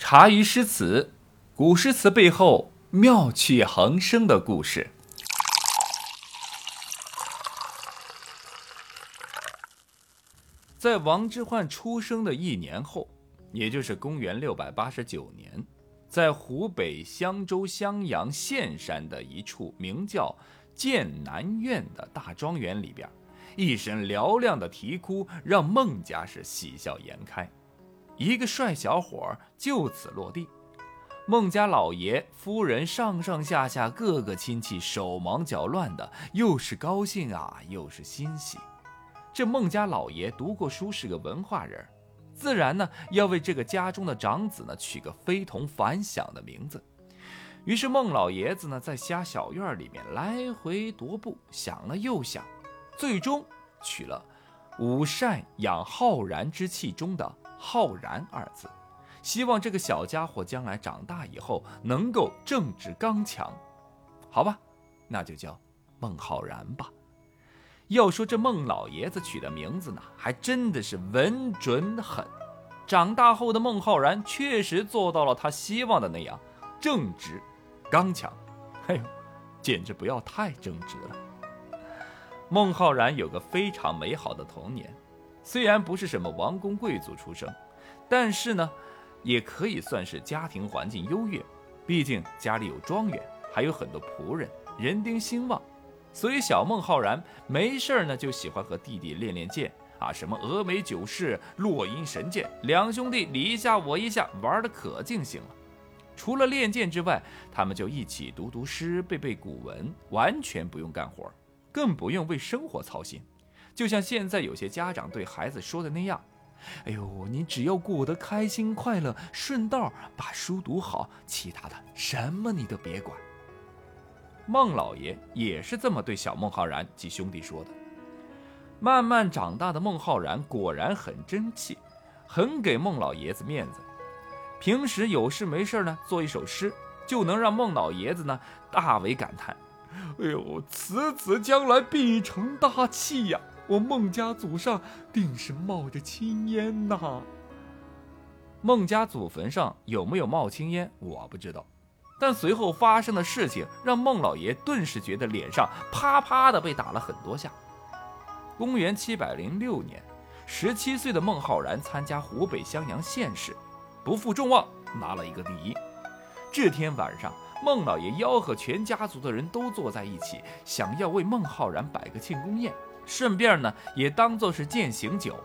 茶余诗词，古诗词背后妙趣横生的故事。在王之涣出生的一年后，也就是公元六百八十九年，在湖北襄州襄阳县山的一处名叫剑南苑的大庄园里边，一声嘹亮的啼哭让孟家是喜笑颜开。一个帅小伙就此落地，孟家老爷、夫人上上下下各个亲戚手忙脚乱的，又是高兴啊，又是欣喜。这孟家老爷读过书，是个文化人，自然呢要为这个家中的长子呢取个非同凡响的名字。于是孟老爷子呢在家小院里面来回踱步，想了又想，最终取了“五善养浩然之气”中的。浩然二字，希望这个小家伙将来长大以后能够正直刚强，好吧，那就叫孟浩然吧。要说这孟老爷子取的名字呢，还真的是稳准狠。长大后的孟浩然确实做到了他希望的那样，正直刚强。哎呦，简直不要太正直了。孟浩然有个非常美好的童年。虽然不是什么王公贵族出生，但是呢，也可以算是家庭环境优越。毕竟家里有庄园，还有很多仆人，人丁兴旺。所以小孟浩然没事儿呢，就喜欢和弟弟练练剑啊，什么峨眉九式、落英神剑，两兄弟你一下我一下，玩的可尽兴了。除了练剑之外，他们就一起读读诗、背背古文，完全不用干活，更不用为生活操心。就像现在有些家长对孩子说的那样：“哎呦，你只要过得开心快乐，顺道把书读好，其他的什么你都别管。”孟老爷也是这么对小孟浩然及兄弟说的。慢慢长大的孟浩然果然很争气，很给孟老爷子面子。平时有事没事呢，做一首诗，就能让孟老爷子呢大为感叹：“哎呦，此子将来必成大器呀！”我孟家祖上定是冒着青烟呐。孟家祖坟上有没有冒青烟，我不知道。但随后发生的事情让孟老爷顿时觉得脸上啪啪的被打了很多下。公元七百零六年，十七岁的孟浩然参加湖北襄阳县试，不负众望，拿了一个第一。这天晚上，孟老爷吆喝全家族的人都坐在一起，想要为孟浩然摆个庆功宴。顺便呢，也当做是践行酒，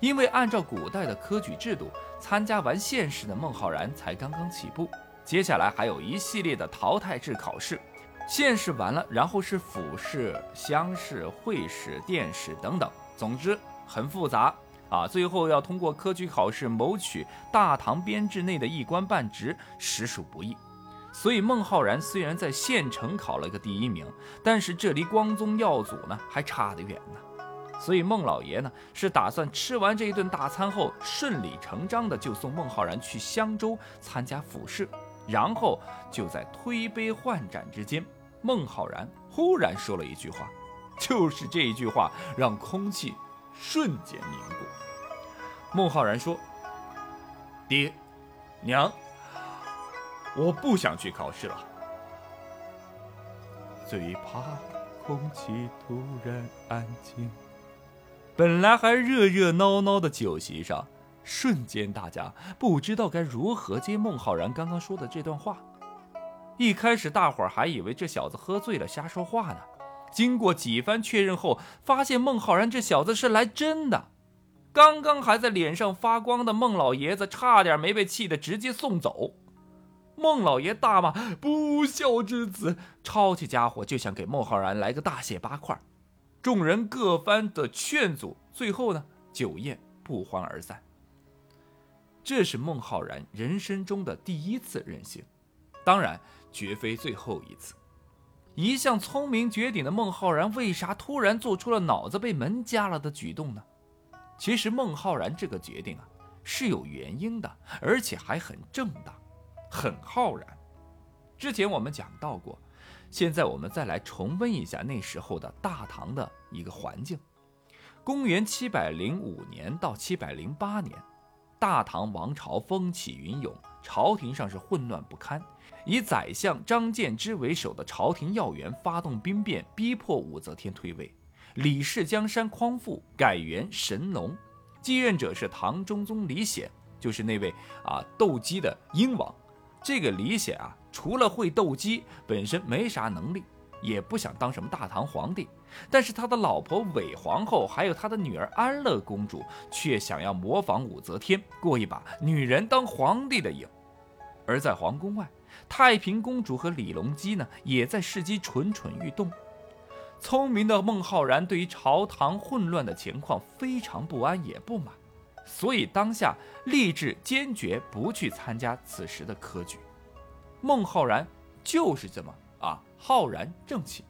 因为按照古代的科举制度，参加完县试的孟浩然才刚刚起步，接下来还有一系列的淘汰制考试，县试完了，然后是府试、乡试、会试、殿试等等，总之很复杂啊。最后要通过科举考试谋取大唐编制内的一官半职，实属不易。所以孟浩然虽然在县城考了个第一名，但是这离光宗耀祖呢还差得远呢。所以孟老爷呢是打算吃完这一顿大餐后，顺理成章的就送孟浩然去襄州参加府试，然后就在推杯换盏之间，孟浩然忽然说了一句话，就是这一句话让空气瞬间凝固。孟浩然说：“爹，娘。”我不想去考试了，最怕空气突然安静。本来还热热闹闹的酒席上，瞬间大家不知道该如何接孟浩然刚刚说的这段话。一开始大伙儿还以为这小子喝醉了瞎说话呢，经过几番确认后，发现孟浩然这小子是来真的。刚刚还在脸上发光的孟老爷子，差点没被气得直接送走。孟老爷大骂：“不孝之子！”抄起家伙就想给孟浩然来个大卸八块。众人各番的劝阻，最后呢，酒宴不欢而散。这是孟浩然人生中的第一次任性，当然绝非最后一次。一向聪明绝顶的孟浩然，为啥突然做出了脑子被门夹了的举动呢？其实孟浩然这个决定啊是有原因的，而且还很正当。很浩然。之前我们讲到过，现在我们再来重温一下那时候的大唐的一个环境。公元七百零五年到七百零八年，大唐王朝风起云涌，朝廷上是混乱不堪。以宰相张建之为首的朝廷要员发动兵变，逼迫武则天退位，李氏江山匡复，改元神农。继任者是唐中宗李显，就是那位啊斗鸡的鹰王。这个李显啊，除了会斗鸡，本身没啥能力，也不想当什么大唐皇帝。但是他的老婆韦皇后，还有他的女儿安乐公主，却想要模仿武则天，过一把女人当皇帝的瘾。而在皇宫外，太平公主和李隆基呢，也在伺机蠢蠢欲动。聪明的孟浩然对于朝堂混乱的情况非常不安，也不满，所以当下立志坚决不去参加此时的科举。孟浩然就是这么啊，浩然正气。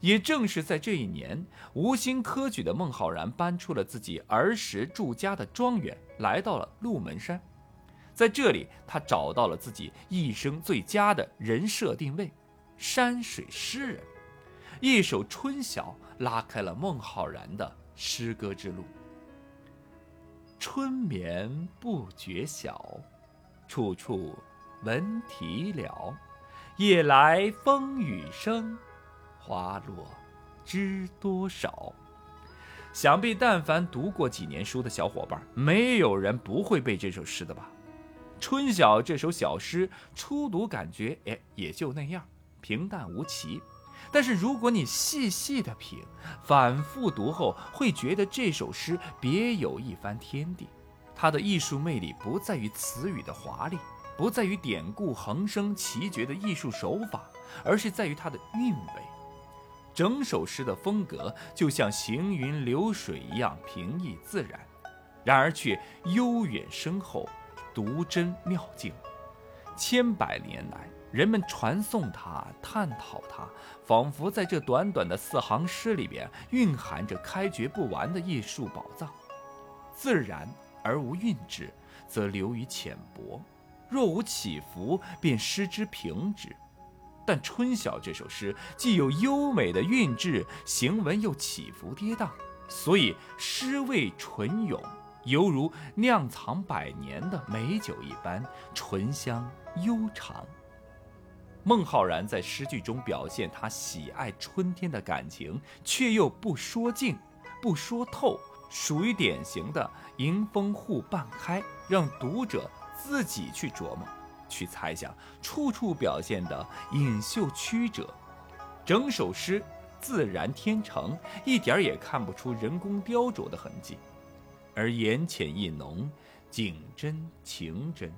也正是在这一年，无心科举的孟浩然搬出了自己儿时住家的庄园，来到了鹿门山。在这里，他找到了自己一生最佳的人设定位——山水诗人。一首《春晓》拉开了孟浩然的诗歌之路。春眠不觉晓，处处闻啼鸟。夜来风雨声。花落知多少？想必但凡读过几年书的小伙伴，没有人不会背这首诗的吧？《春晓》这首小诗，初读感觉哎也就那样，平淡无奇。但是如果你细细的品，反复读后，会觉得这首诗别有一番天地。它的艺术魅力不在于词语的华丽，不在于典故横生奇绝的艺术手法，而是在于它的韵味。整首诗的风格就像行云流水一样平易自然，然而却悠远深厚，独真妙境。千百年来，人们传颂它，探讨它，仿佛在这短短的四行诗里边蕴含着开掘不完的艺术宝藏。自然而无韵致，则流于浅薄；若无起伏，便失之平直。但《春晓》这首诗既有优美的韵致，行文又起伏跌宕，所以诗味醇涌，犹如酿藏百年的美酒一般，醇香悠长。孟浩然在诗句中表现他喜爱春天的感情，却又不说尽，不说透，属于典型的迎风户半开，让读者自己去琢磨。去猜想，处处表现的隐秀曲折，整首诗自然天成，一点也看不出人工雕琢的痕迹，而言浅意浓，景真情真，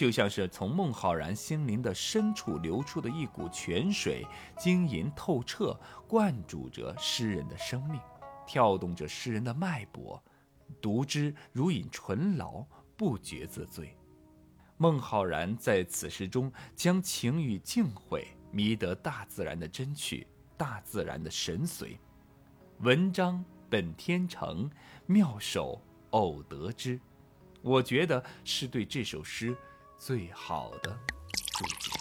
就像是从孟浩然心灵的深处流出的一股泉水，晶莹透彻，灌注着诗人的生命，跳动着诗人的脉搏，读之如饮醇醪，不觉自醉。孟浩然在此诗中将情与境会迷得大自然的真趣，大自然的神髓。文章本天成，妙手偶得之。我觉得是对这首诗最好的注解。